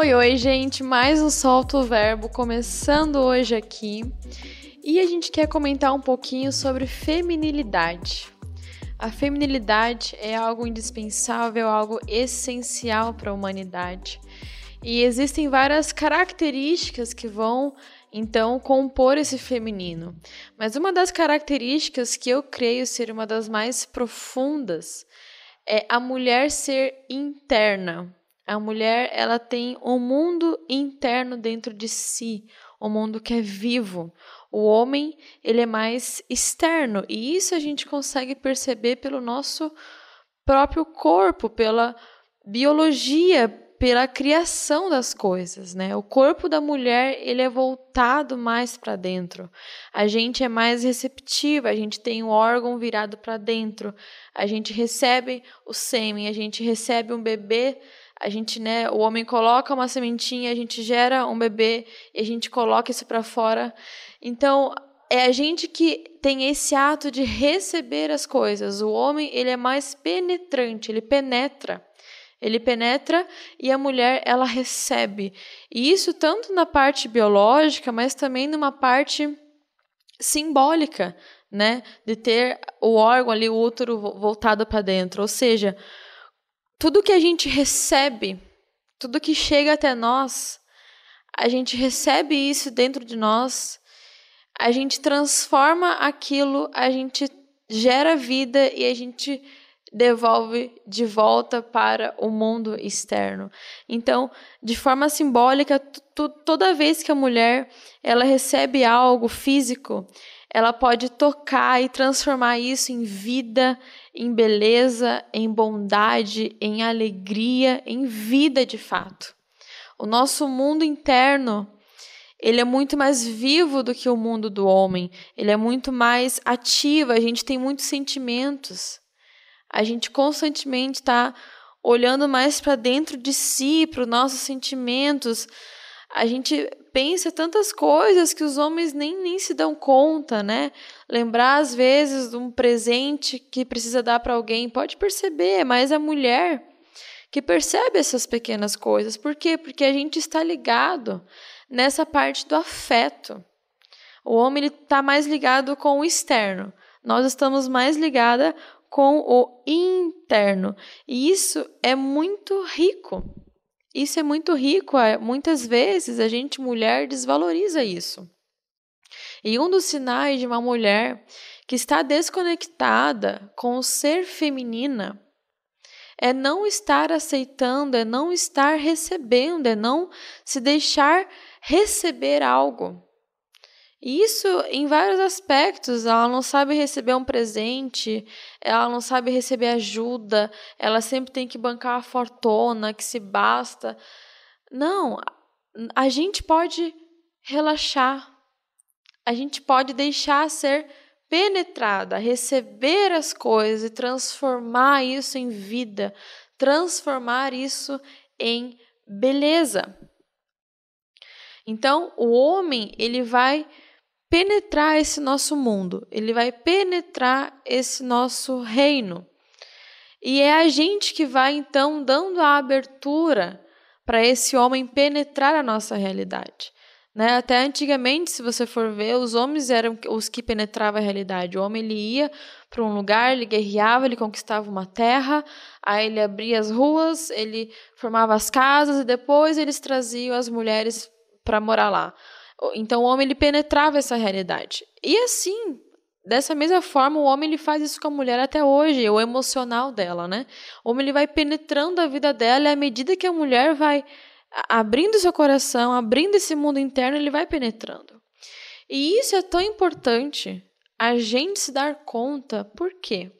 Oi, oi, gente, mais um Solto Verbo começando hoje aqui. E a gente quer comentar um pouquinho sobre feminilidade. A feminilidade é algo indispensável, algo essencial para a humanidade. E existem várias características que vão então compor esse feminino. Mas uma das características que eu creio ser uma das mais profundas é a mulher ser interna. A mulher, ela tem um mundo interno dentro de si, um mundo que é vivo. O homem, ele é mais externo, e isso a gente consegue perceber pelo nosso próprio corpo, pela biologia, pela criação das coisas, né? O corpo da mulher, ele é voltado mais para dentro. A gente é mais receptiva, a gente tem o órgão virado para dentro. A gente recebe o sêmen, a gente recebe um bebê a gente, né, o homem coloca uma sementinha, a gente gera um bebê e a gente coloca isso para fora. Então, é a gente que tem esse ato de receber as coisas. O homem, ele é mais penetrante, ele penetra. Ele penetra e a mulher, ela recebe. E isso tanto na parte biológica, mas também numa parte simbólica, né, de ter o órgão ali, o útero voltado para dentro. Ou seja, tudo que a gente recebe, tudo que chega até nós, a gente recebe isso dentro de nós, a gente transforma aquilo, a gente gera vida e a gente devolve de volta para o mundo externo. Então, de forma simbólica, toda vez que a mulher ela recebe algo físico, ela pode tocar e transformar isso em vida, em beleza, em bondade, em alegria, em vida de fato. O nosso mundo interno, ele é muito mais vivo do que o mundo do homem. Ele é muito mais ativo, a gente tem muitos sentimentos. A gente constantemente está olhando mais para dentro de si, para os nossos sentimentos, a gente pensa tantas coisas que os homens nem, nem se dão conta, né? Lembrar, às vezes, de um presente que precisa dar para alguém, pode perceber, mas a mulher que percebe essas pequenas coisas. Por quê? Porque a gente está ligado nessa parte do afeto. O homem está mais ligado com o externo. Nós estamos mais ligada com o interno. E isso é muito rico. Isso é muito rico. Muitas vezes a gente, mulher, desvaloriza isso. E um dos sinais de uma mulher que está desconectada com o ser feminina é não estar aceitando, é não estar recebendo, é não se deixar receber algo. Isso em vários aspectos. Ela não sabe receber um presente, ela não sabe receber ajuda, ela sempre tem que bancar a fortuna, que se basta. Não, a gente pode relaxar, a gente pode deixar ser penetrada, receber as coisas e transformar isso em vida, transformar isso em beleza. Então, o homem, ele vai penetrar esse nosso mundo, ele vai penetrar esse nosso reino. E é a gente que vai então dando a abertura para esse homem penetrar a nossa realidade. Né? Até antigamente, se você for ver, os homens eram os que penetravam a realidade. O homem ele ia para um lugar, ele guerreava, ele conquistava uma terra, aí ele abria as ruas, ele formava as casas e depois eles traziam as mulheres para morar lá. Então o homem ele penetrava essa realidade. E assim, dessa mesma forma, o homem ele faz isso com a mulher até hoje, o emocional dela, né? O homem ele vai penetrando a vida dela e à medida que a mulher vai abrindo seu coração, abrindo esse mundo interno, ele vai penetrando. E isso é tão importante a gente se dar conta, por quê?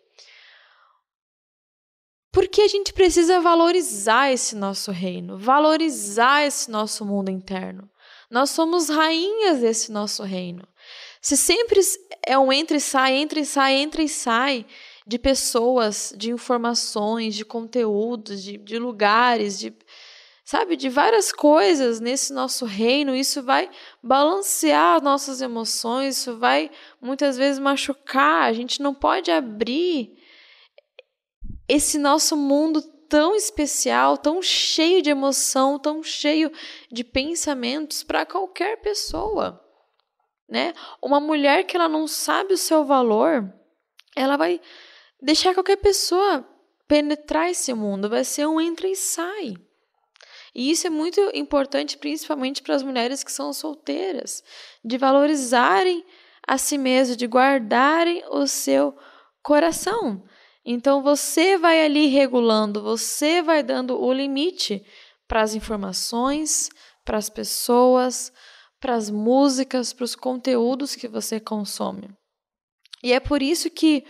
Porque a gente precisa valorizar esse nosso reino, valorizar esse nosso mundo interno. Nós somos rainhas desse nosso reino. Se sempre é um entra e sai, entra e sai, entra e sai de pessoas, de informações, de conteúdos, de, de lugares, de sabe, de várias coisas nesse nosso reino, isso vai balancear nossas emoções, isso vai muitas vezes machucar. A gente não pode abrir esse nosso mundo tão especial, tão cheio de emoção, tão cheio de pensamentos para qualquer pessoa, né? Uma mulher que ela não sabe o seu valor, ela vai deixar qualquer pessoa penetrar esse mundo, vai ser um entra e sai. E isso é muito importante, principalmente para as mulheres que são solteiras, de valorizarem a si mesmas, de guardarem o seu coração. Então você vai ali regulando, você vai dando o limite para as informações, para as pessoas, para as músicas, para os conteúdos que você consome. E é por isso que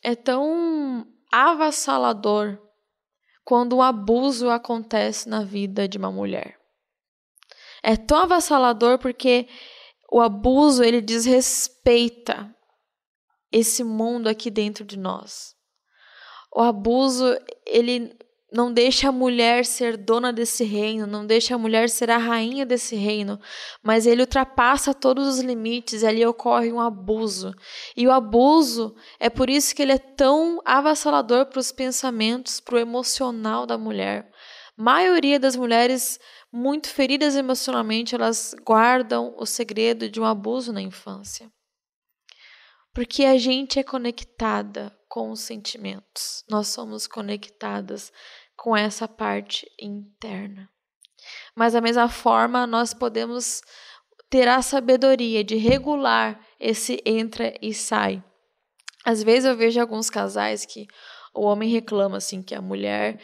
é tão avassalador quando um abuso acontece na vida de uma mulher. É tão avassalador porque o abuso ele desrespeita esse mundo aqui dentro de nós o abuso ele não deixa a mulher ser dona desse reino, não deixa a mulher ser a rainha desse reino, mas ele ultrapassa todos os limites ali ocorre um abuso. E o abuso é por isso que ele é tão avassalador para os pensamentos, para o emocional da mulher. A maioria das mulheres muito feridas emocionalmente, elas guardam o segredo de um abuso na infância. Porque a gente é conectada com os sentimentos. Nós somos conectadas com essa parte interna. Mas da mesma forma, nós podemos ter a sabedoria de regular esse entra e sai. Às vezes eu vejo alguns casais que o homem reclama assim que a mulher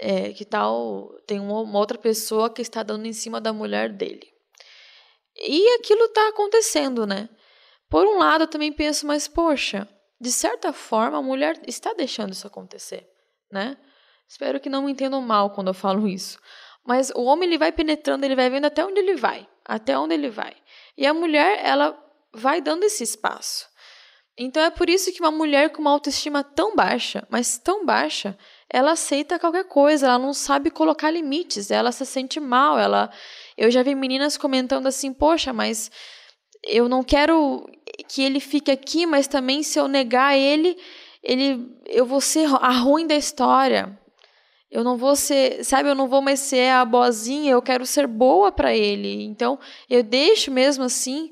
é, que tal tem uma, outra pessoa que está dando em cima da mulher dele. E aquilo está acontecendo, né? Por um lado, eu também penso, mas poxa, de certa forma, a mulher está deixando isso acontecer, né? Espero que não me entendam mal quando eu falo isso. Mas o homem ele vai penetrando, ele vai vendo até onde ele vai, até onde ele vai. E a mulher, ela vai dando esse espaço. Então é por isso que uma mulher com uma autoestima tão baixa, mas tão baixa, ela aceita qualquer coisa, ela não sabe colocar limites, ela se sente mal, ela eu já vi meninas comentando assim: "Poxa, mas eu não quero que ele fique aqui, mas também se eu negar ele, ele eu vou ser a ruim da história. Eu não vou ser, sabe, eu não vou mais ser a boazinha, eu quero ser boa para ele. Então, eu deixo mesmo assim.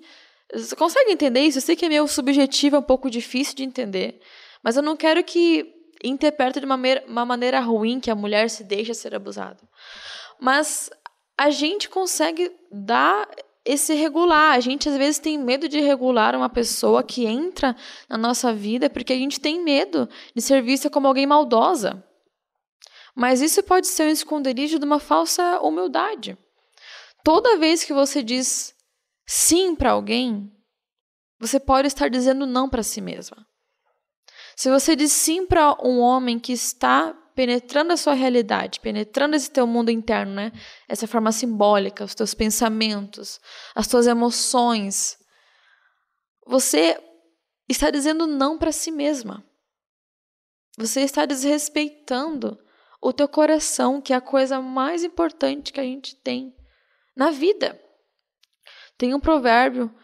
Você consegue entender isso? Eu sei que é meio subjetivo, é um pouco difícil de entender, mas eu não quero que interprete de uma uma maneira ruim que a mulher se deixa ser abusada. Mas a gente consegue dar esse regular. A gente às vezes tem medo de regular uma pessoa que entra na nossa vida porque a gente tem medo de ser vista como alguém maldosa. Mas isso pode ser um esconderijo de uma falsa humildade. Toda vez que você diz sim para alguém, você pode estar dizendo não para si mesma. Se você diz sim para um homem que está penetrando a sua realidade, penetrando esse teu mundo interno, né? Essa forma simbólica, os teus pensamentos, as tuas emoções. Você está dizendo não para si mesma. Você está desrespeitando o teu coração, que é a coisa mais importante que a gente tem na vida. Tem um provérbio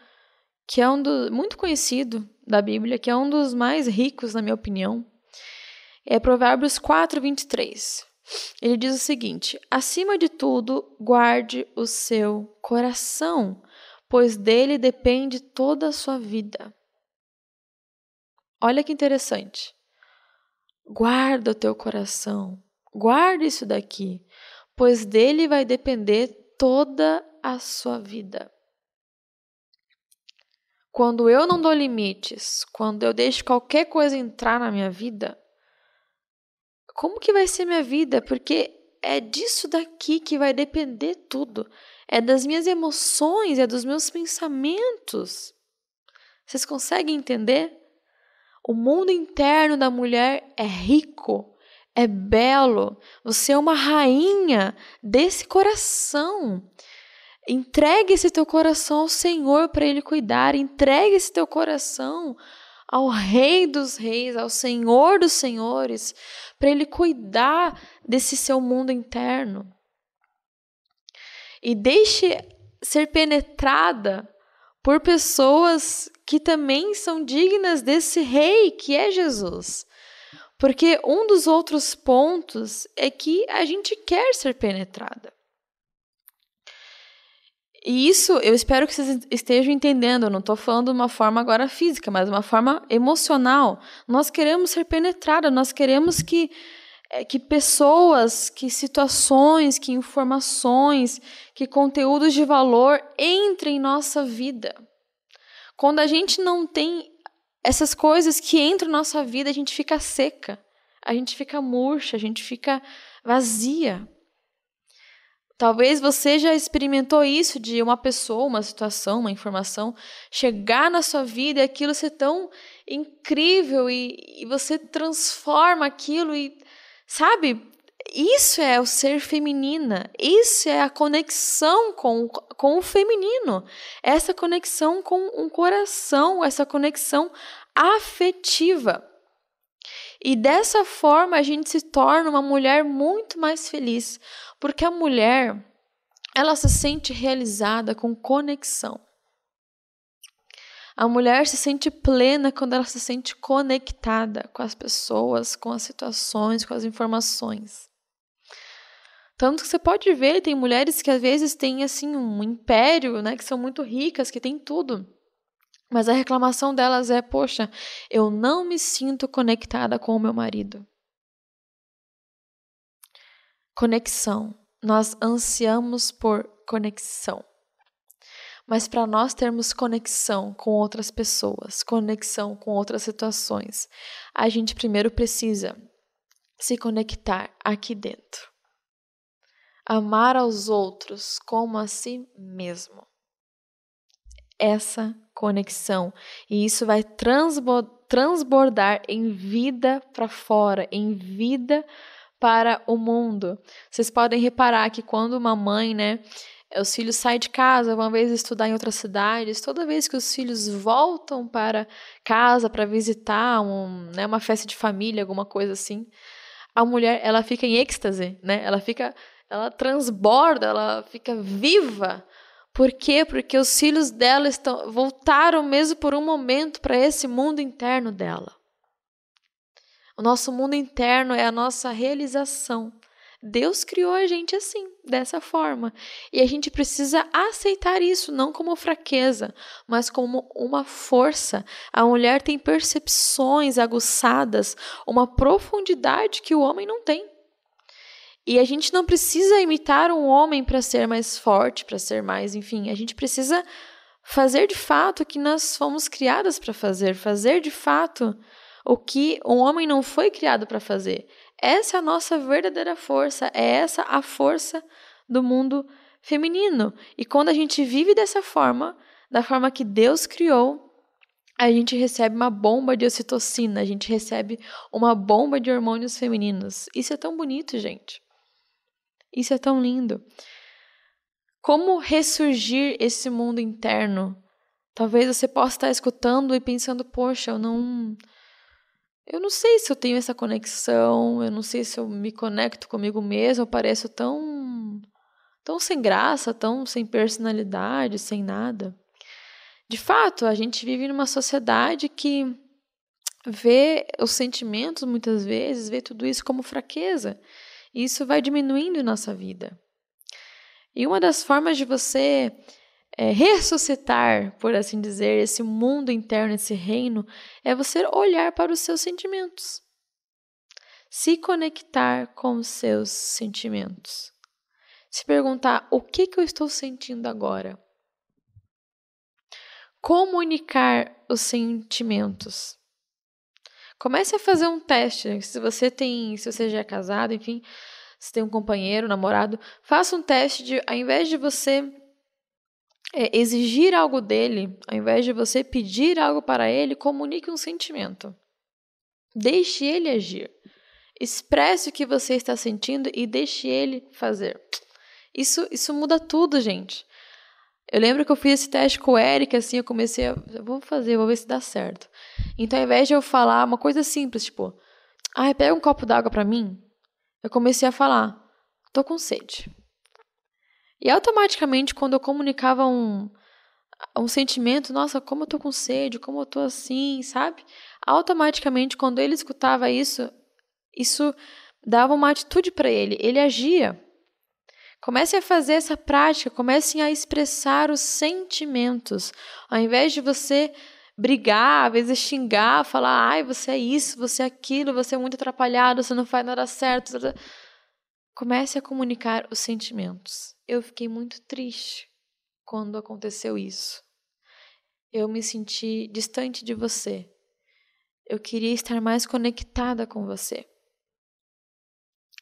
que é um do, muito conhecido da Bíblia, que é um dos mais ricos, na minha opinião, é Provérbios 4, 23. Ele diz o seguinte: acima de tudo, guarde o seu coração, pois dele depende toda a sua vida. Olha que interessante. Guarda o teu coração, guarda isso daqui, pois dele vai depender toda a sua vida. Quando eu não dou limites, quando eu deixo qualquer coisa entrar na minha vida, como que vai ser minha vida? Porque é disso daqui que vai depender tudo. É das minhas emoções, é dos meus pensamentos. Vocês conseguem entender? O mundo interno da mulher é rico, é belo. Você é uma rainha desse coração. Entregue esse teu coração ao Senhor para Ele cuidar. Entregue esse teu coração ao Rei dos Reis, ao Senhor dos Senhores, para Ele cuidar desse seu mundo interno. E deixe ser penetrada por pessoas que também são dignas desse Rei que é Jesus. Porque um dos outros pontos é que a gente quer ser penetrada. E isso eu espero que vocês estejam entendendo. Eu não estou falando de uma forma agora física, mas de uma forma emocional. Nós queremos ser penetradas, nós queremos que, é, que pessoas, que situações, que informações, que conteúdos de valor entrem em nossa vida. Quando a gente não tem essas coisas que entram na nossa vida, a gente fica seca, a gente fica murcha, a gente fica vazia. Talvez você já experimentou isso de uma pessoa, uma situação, uma informação chegar na sua vida e aquilo ser tão incrível e, e você transforma aquilo e, sabe, isso é o ser feminina, isso é a conexão com, com o feminino, essa conexão com um coração, essa conexão afetiva. E dessa forma a gente se torna uma mulher muito mais feliz, porque a mulher ela se sente realizada com conexão. A mulher se sente plena quando ela se sente conectada com as pessoas, com as situações, com as informações. Tanto que você pode ver, tem mulheres que às vezes têm assim um império, né, que são muito ricas, que têm tudo. Mas a reclamação delas é: poxa, eu não me sinto conectada com o meu marido. Conexão. Nós ansiamos por conexão. Mas para nós termos conexão com outras pessoas, conexão com outras situações, a gente primeiro precisa se conectar aqui dentro. Amar aos outros como a si mesmo. Essa conexão. E isso vai transbordar em vida para fora, em vida para o mundo. Vocês podem reparar que quando uma mãe, né, os filhos saem de casa, uma vez estudar em outras cidades, toda vez que os filhos voltam para casa para visitar um, né, uma festa de família, alguma coisa assim, a mulher ela fica em êxtase, né? Ela fica, ela transborda, ela fica viva por quê? Porque os filhos dela estão, voltaram mesmo por um momento para esse mundo interno dela. O nosso mundo interno é a nossa realização. Deus criou a gente assim, dessa forma. E a gente precisa aceitar isso, não como fraqueza, mas como uma força. A mulher tem percepções aguçadas, uma profundidade que o homem não tem. E a gente não precisa imitar um homem para ser mais forte, para ser mais, enfim, a gente precisa fazer de fato o que nós fomos criadas para fazer, fazer de fato o que um homem não foi criado para fazer. Essa é a nossa verdadeira força, é essa a força do mundo feminino. E quando a gente vive dessa forma, da forma que Deus criou, a gente recebe uma bomba de ocitocina, a gente recebe uma bomba de hormônios femininos. Isso é tão bonito, gente. Isso é tão lindo. Como ressurgir esse mundo interno? Talvez você possa estar escutando e pensando, poxa, eu não. Eu não sei se eu tenho essa conexão, eu não sei se eu me conecto comigo mesmo, eu pareço tão. tão sem graça, tão sem personalidade, sem nada. De fato, a gente vive numa sociedade que vê os sentimentos muitas vezes, vê tudo isso como fraqueza isso vai diminuindo nossa vida. E uma das formas de você é, ressuscitar, por assim dizer, esse mundo interno, esse reino, é você olhar para os seus sentimentos. Se conectar com os seus sentimentos. Se perguntar: o que, que eu estou sentindo agora? Comunicar os sentimentos. Comece a fazer um teste. Se você tem, se você já é casado, enfim, se tem um companheiro, namorado, faça um teste de, ao invés de você é, exigir algo dele, ao invés de você pedir algo para ele, comunique um sentimento. Deixe ele agir. Expresse o que você está sentindo e deixe ele fazer. Isso, isso muda tudo, gente. Eu lembro que eu fiz esse teste com o Eric, assim, eu comecei a. Vou fazer, vou ver se dá certo. Então, ao invés de eu falar uma coisa simples, tipo, ah, pega um copo d'água para mim, eu comecei a falar, tô com sede. E automaticamente, quando eu comunicava um, um sentimento, nossa, como eu tô com sede, como eu tô assim, sabe? Automaticamente, quando ele escutava isso, isso dava uma atitude para ele, ele agia. Comece a fazer essa prática, comecem a expressar os sentimentos. Ao invés de você brigar, às vezes xingar, falar, ai, você é isso, você é aquilo, você é muito atrapalhado, você não faz nada certo. Comece a comunicar os sentimentos. Eu fiquei muito triste quando aconteceu isso. Eu me senti distante de você. Eu queria estar mais conectada com você.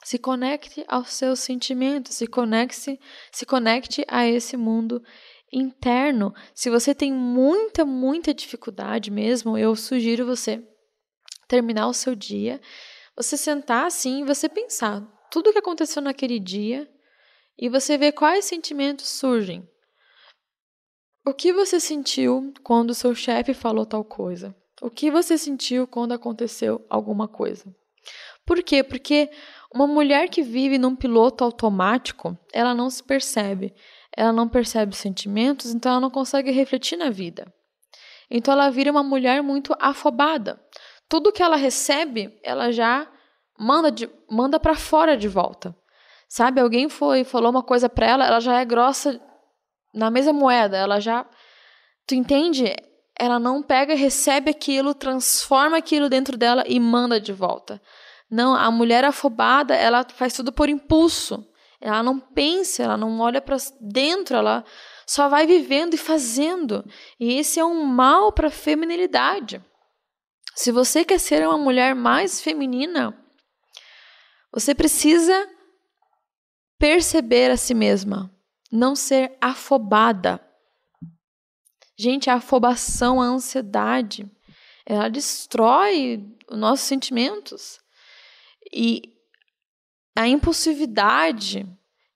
Se conecte aos seus sentimentos, se conecte, se conecte a esse mundo interno. Se você tem muita, muita dificuldade mesmo, eu sugiro você terminar o seu dia, você sentar assim e você pensar tudo o que aconteceu naquele dia e você ver quais sentimentos surgem. O que você sentiu quando seu chefe falou tal coisa? O que você sentiu quando aconteceu alguma coisa? Por quê? Porque uma mulher que vive num piloto automático, ela não se percebe ela não percebe sentimentos, então ela não consegue refletir na vida. Então ela vira uma mulher muito afobada. Tudo que ela recebe, ela já manda de, manda para fora de volta. Sabe, alguém foi falou uma coisa para ela, ela já é grossa na mesma moeda, ela já tu entende? Ela não pega, recebe aquilo, transforma aquilo dentro dela e manda de volta. Não, a mulher afobada, ela faz tudo por impulso. Ela não pensa, ela não olha para dentro, ela só vai vivendo e fazendo. E esse é um mal para a feminilidade. Se você quer ser uma mulher mais feminina, você precisa perceber a si mesma, não ser afobada. Gente, a afobação, a ansiedade, ela destrói os nossos sentimentos. E a impulsividade,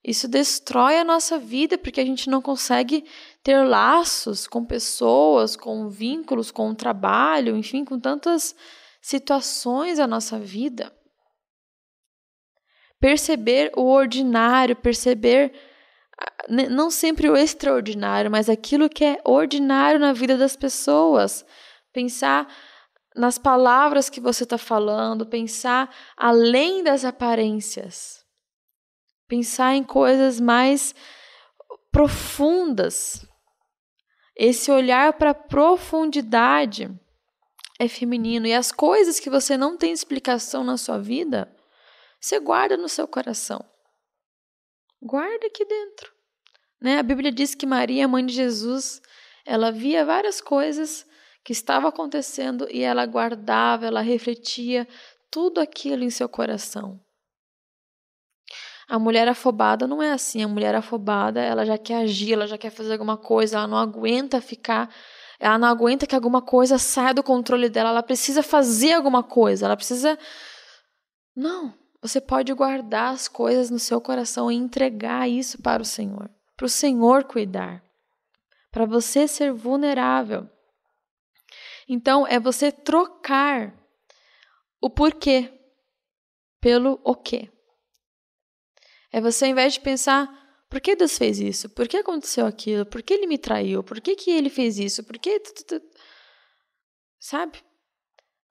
isso destrói a nossa vida porque a gente não consegue ter laços com pessoas, com vínculos, com o trabalho, enfim, com tantas situações da nossa vida. Perceber o ordinário, perceber não sempre o extraordinário, mas aquilo que é ordinário na vida das pessoas. Pensar nas palavras que você está falando, pensar além das aparências, pensar em coisas mais profundas. Esse olhar para a profundidade é feminino e as coisas que você não tem explicação na sua vida, você guarda no seu coração. Guarda aqui dentro. Né? A Bíblia diz que Maria, mãe de Jesus, ela via várias coisas que estava acontecendo e ela guardava, ela refletia tudo aquilo em seu coração. A mulher afobada não é assim. A mulher afobada, ela já quer agir, ela já quer fazer alguma coisa, ela não aguenta ficar, ela não aguenta que alguma coisa saia do controle dela, ela precisa fazer alguma coisa, ela precisa. Não, você pode guardar as coisas no seu coração e entregar isso para o Senhor, para o Senhor cuidar, para você ser vulnerável. Então, é você trocar o porquê pelo o quê. É você, ao invés de pensar, por que Deus fez isso? Por que aconteceu aquilo? Por que ele me traiu? Por que, que ele fez isso? Por que. Sabe?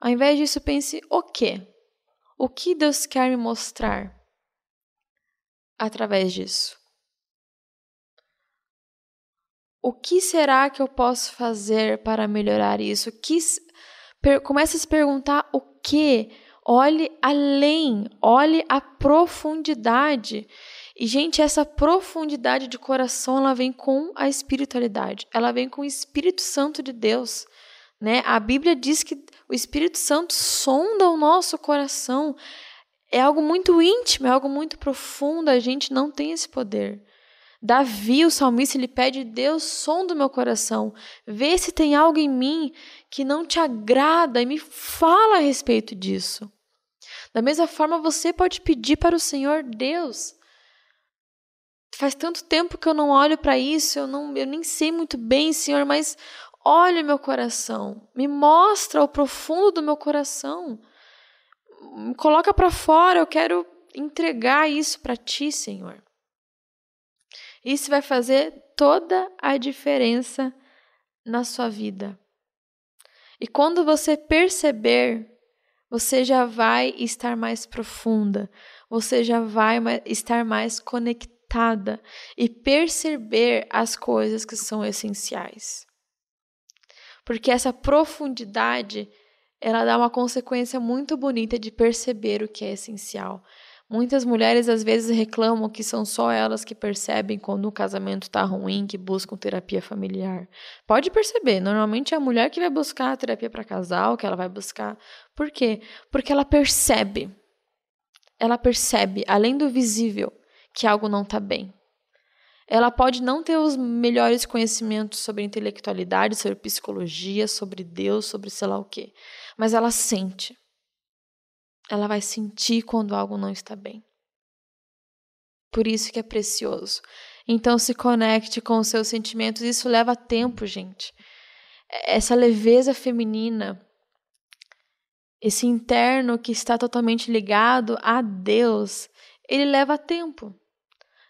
Ao invés disso, pense o quê? O que Deus quer me mostrar através disso? o que será que eu posso fazer para melhorar isso? Que, comece a se perguntar o que. Olhe além, olhe a profundidade. E, gente, essa profundidade de coração, ela vem com a espiritualidade. Ela vem com o Espírito Santo de Deus. Né? A Bíblia diz que o Espírito Santo sonda o nosso coração. É algo muito íntimo, é algo muito profundo. A gente não tem esse poder. Davi, o salmista, ele pede: Deus, som do meu coração, vê se tem algo em mim que não te agrada e me fala a respeito disso. Da mesma forma, você pode pedir para o Senhor, Deus, faz tanto tempo que eu não olho para isso, eu, não, eu nem sei muito bem, Senhor, mas olha o meu coração, me mostra o profundo do meu coração, me coloca para fora, eu quero entregar isso para Ti, Senhor. Isso vai fazer toda a diferença na sua vida. E quando você perceber você já vai estar mais profunda, você já vai estar mais conectada e perceber as coisas que são essenciais. Porque essa profundidade, ela dá uma consequência muito bonita de perceber o que é essencial. Muitas mulheres às vezes reclamam que são só elas que percebem quando o casamento está ruim, que buscam terapia familiar. Pode perceber, normalmente é a mulher que vai buscar a terapia para casal, que ela vai buscar. Por quê? Porque ela percebe. Ela percebe, além do visível, que algo não está bem. Ela pode não ter os melhores conhecimentos sobre intelectualidade, sobre psicologia, sobre Deus, sobre sei lá o quê, mas ela sente ela vai sentir quando algo não está bem. Por isso que é precioso. Então se conecte com os seus sentimentos. Isso leva tempo, gente. Essa leveza feminina, esse interno que está totalmente ligado a Deus, ele leva tempo.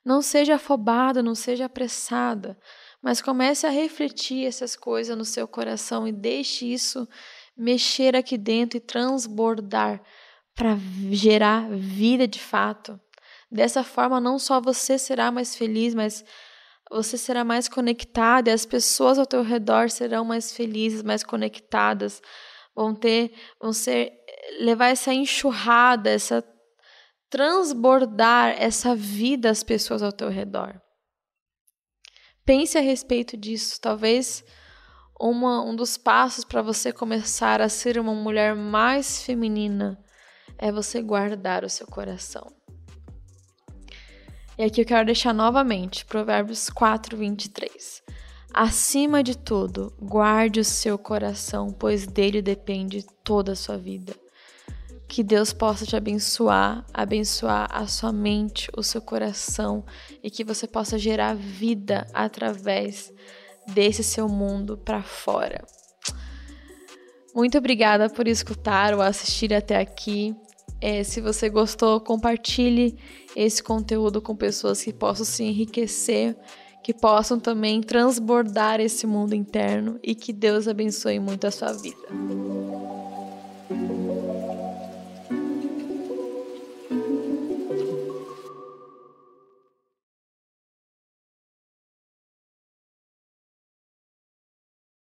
Não seja afobada, não seja apressada, mas comece a refletir essas coisas no seu coração e deixe isso mexer aqui dentro e transbordar para gerar vida de fato. Dessa forma, não só você será mais feliz, mas você será mais conectado e as pessoas ao teu redor serão mais felizes, mais conectadas, vão ter, vão ser, levar essa enxurrada, essa transbordar essa vida às pessoas ao teu redor. Pense a respeito disso. Talvez uma, um dos passos para você começar a ser uma mulher mais feminina é você guardar o seu coração. E aqui eu quero deixar novamente Provérbios 4, 23. Acima de tudo, guarde o seu coração, pois dele depende toda a sua vida. Que Deus possa te abençoar, abençoar a sua mente, o seu coração e que você possa gerar vida através desse seu mundo para fora. Muito obrigada por escutar ou assistir até aqui. É, se você gostou, compartilhe esse conteúdo com pessoas que possam se enriquecer, que possam também transbordar esse mundo interno e que Deus abençoe muito a sua vida.